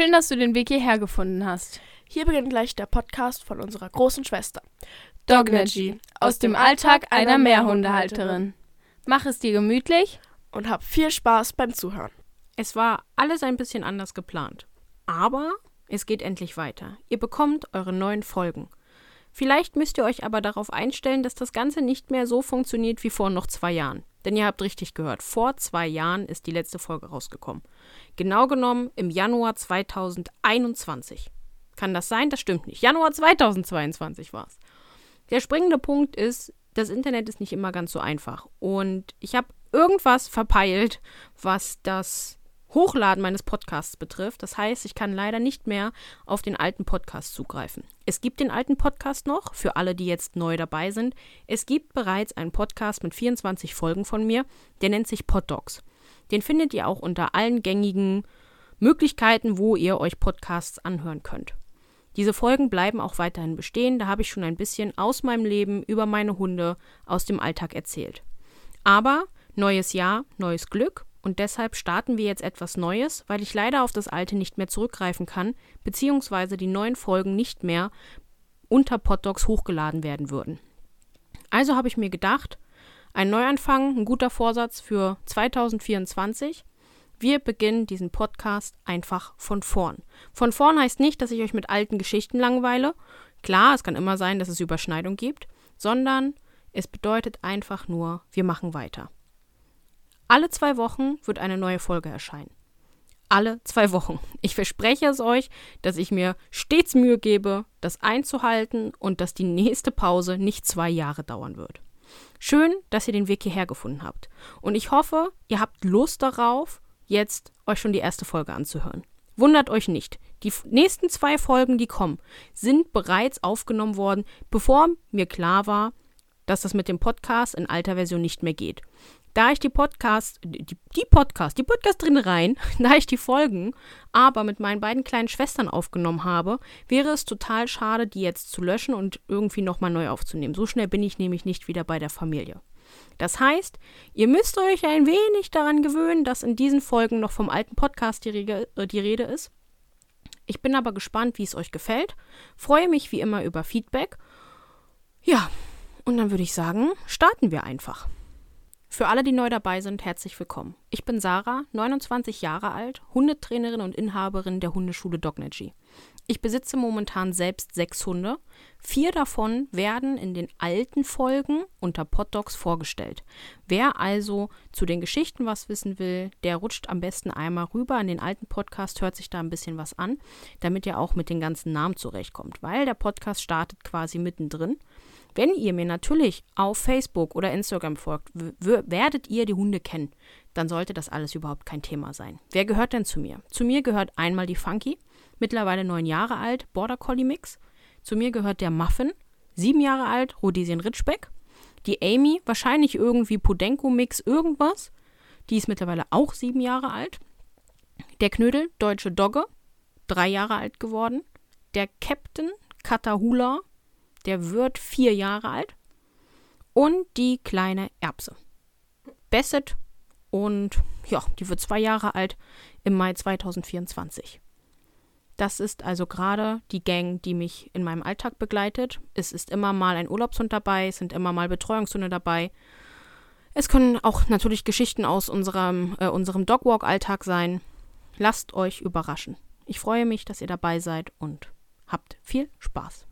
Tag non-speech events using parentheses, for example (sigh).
Schön, dass du den Weg hierher gefunden hast. Hier beginnt gleich der Podcast von unserer großen Schwester. Dognergy aus dem Alltag einer Mehrhundehalterin. Mach es dir gemütlich und hab viel Spaß beim Zuhören. Es war alles ein bisschen anders geplant. Aber es geht endlich weiter. Ihr bekommt eure neuen Folgen. Vielleicht müsst ihr euch aber darauf einstellen, dass das Ganze nicht mehr so funktioniert wie vor noch zwei Jahren. Denn ihr habt richtig gehört, vor zwei Jahren ist die letzte Folge rausgekommen. Genau genommen im Januar 2021. Kann das sein? Das stimmt nicht. Januar 2022 war es. Der springende Punkt ist, das Internet ist nicht immer ganz so einfach. Und ich habe irgendwas verpeilt, was das Hochladen meines Podcasts betrifft. Das heißt, ich kann leider nicht mehr auf den alten Podcast zugreifen. Es gibt den alten Podcast noch, für alle, die jetzt neu dabei sind. Es gibt bereits einen Podcast mit 24 Folgen von mir, der nennt sich Poddocs. Den findet ihr auch unter allen gängigen Möglichkeiten, wo ihr euch Podcasts anhören könnt. Diese Folgen bleiben auch weiterhin bestehen, da habe ich schon ein bisschen aus meinem Leben über meine Hunde aus dem Alltag erzählt. Aber neues Jahr, neues Glück und deshalb starten wir jetzt etwas Neues, weil ich leider auf das alte nicht mehr zurückgreifen kann, beziehungsweise die neuen Folgen nicht mehr unter Poddocs hochgeladen werden würden. Also habe ich mir gedacht, ein Neuanfang, ein guter Vorsatz für 2024. Wir beginnen diesen Podcast einfach von vorn. Von vorn heißt nicht, dass ich euch mit alten Geschichten langweile. Klar, es kann immer sein, dass es Überschneidung gibt, sondern es bedeutet einfach nur, wir machen weiter. Alle zwei Wochen wird eine neue Folge erscheinen. Alle zwei Wochen. Ich verspreche es euch, dass ich mir stets Mühe gebe, das einzuhalten und dass die nächste Pause nicht zwei Jahre dauern wird. Schön, dass ihr den Weg hierher gefunden habt. Und ich hoffe, ihr habt Lust darauf, jetzt euch schon die erste Folge anzuhören. Wundert euch nicht. Die nächsten zwei Folgen, die kommen, sind bereits aufgenommen worden, bevor mir klar war, dass das mit dem Podcast in alter Version nicht mehr geht da ich die Podcast, die, die Podcast, die Podcast drin rein, (laughs) da ich die Folgen aber mit meinen beiden kleinen Schwestern aufgenommen habe, wäre es total schade, die jetzt zu löschen und irgendwie nochmal neu aufzunehmen. So schnell bin ich nämlich nicht wieder bei der Familie. Das heißt, ihr müsst euch ein wenig daran gewöhnen, dass in diesen Folgen noch vom alten Podcast die, Rege, äh, die Rede ist. Ich bin aber gespannt, wie es euch gefällt. Freue mich wie immer über Feedback. Ja, und dann würde ich sagen, starten wir einfach. Für alle, die neu dabei sind, herzlich willkommen. Ich bin Sarah, 29 Jahre alt, Hundetrainerin und Inhaberin der Hundeschule Dognergy. Ich besitze momentan selbst sechs Hunde. Vier davon werden in den alten Folgen unter Poddogs vorgestellt. Wer also zu den Geschichten was wissen will, der rutscht am besten einmal rüber in den alten Podcast, hört sich da ein bisschen was an, damit ihr auch mit den ganzen Namen zurechtkommt, weil der Podcast startet quasi mittendrin. Wenn ihr mir natürlich auf Facebook oder Instagram folgt, werdet ihr die Hunde kennen. Dann sollte das alles überhaupt kein Thema sein. Wer gehört denn zu mir? Zu mir gehört einmal die Funky, mittlerweile neun Jahre alt, Border Collie Mix. Zu mir gehört der Muffin, sieben Jahre alt, Rhodesian Ritschbeck. Die Amy, wahrscheinlich irgendwie Podenko Mix, irgendwas. Die ist mittlerweile auch sieben Jahre alt. Der Knödel, deutsche Dogge, drei Jahre alt geworden. Der Captain, Katahula, der wird vier Jahre alt. Und die kleine Erbse. Basset. Und ja, die wird zwei Jahre alt im Mai 2024. Das ist also gerade die Gang, die mich in meinem Alltag begleitet. Es ist immer mal ein Urlaubshund dabei, es sind immer mal Betreuungshunde dabei. Es können auch natürlich Geschichten aus unserem, äh, unserem Dogwalk-Alltag sein. Lasst euch überraschen. Ich freue mich, dass ihr dabei seid und habt viel Spaß.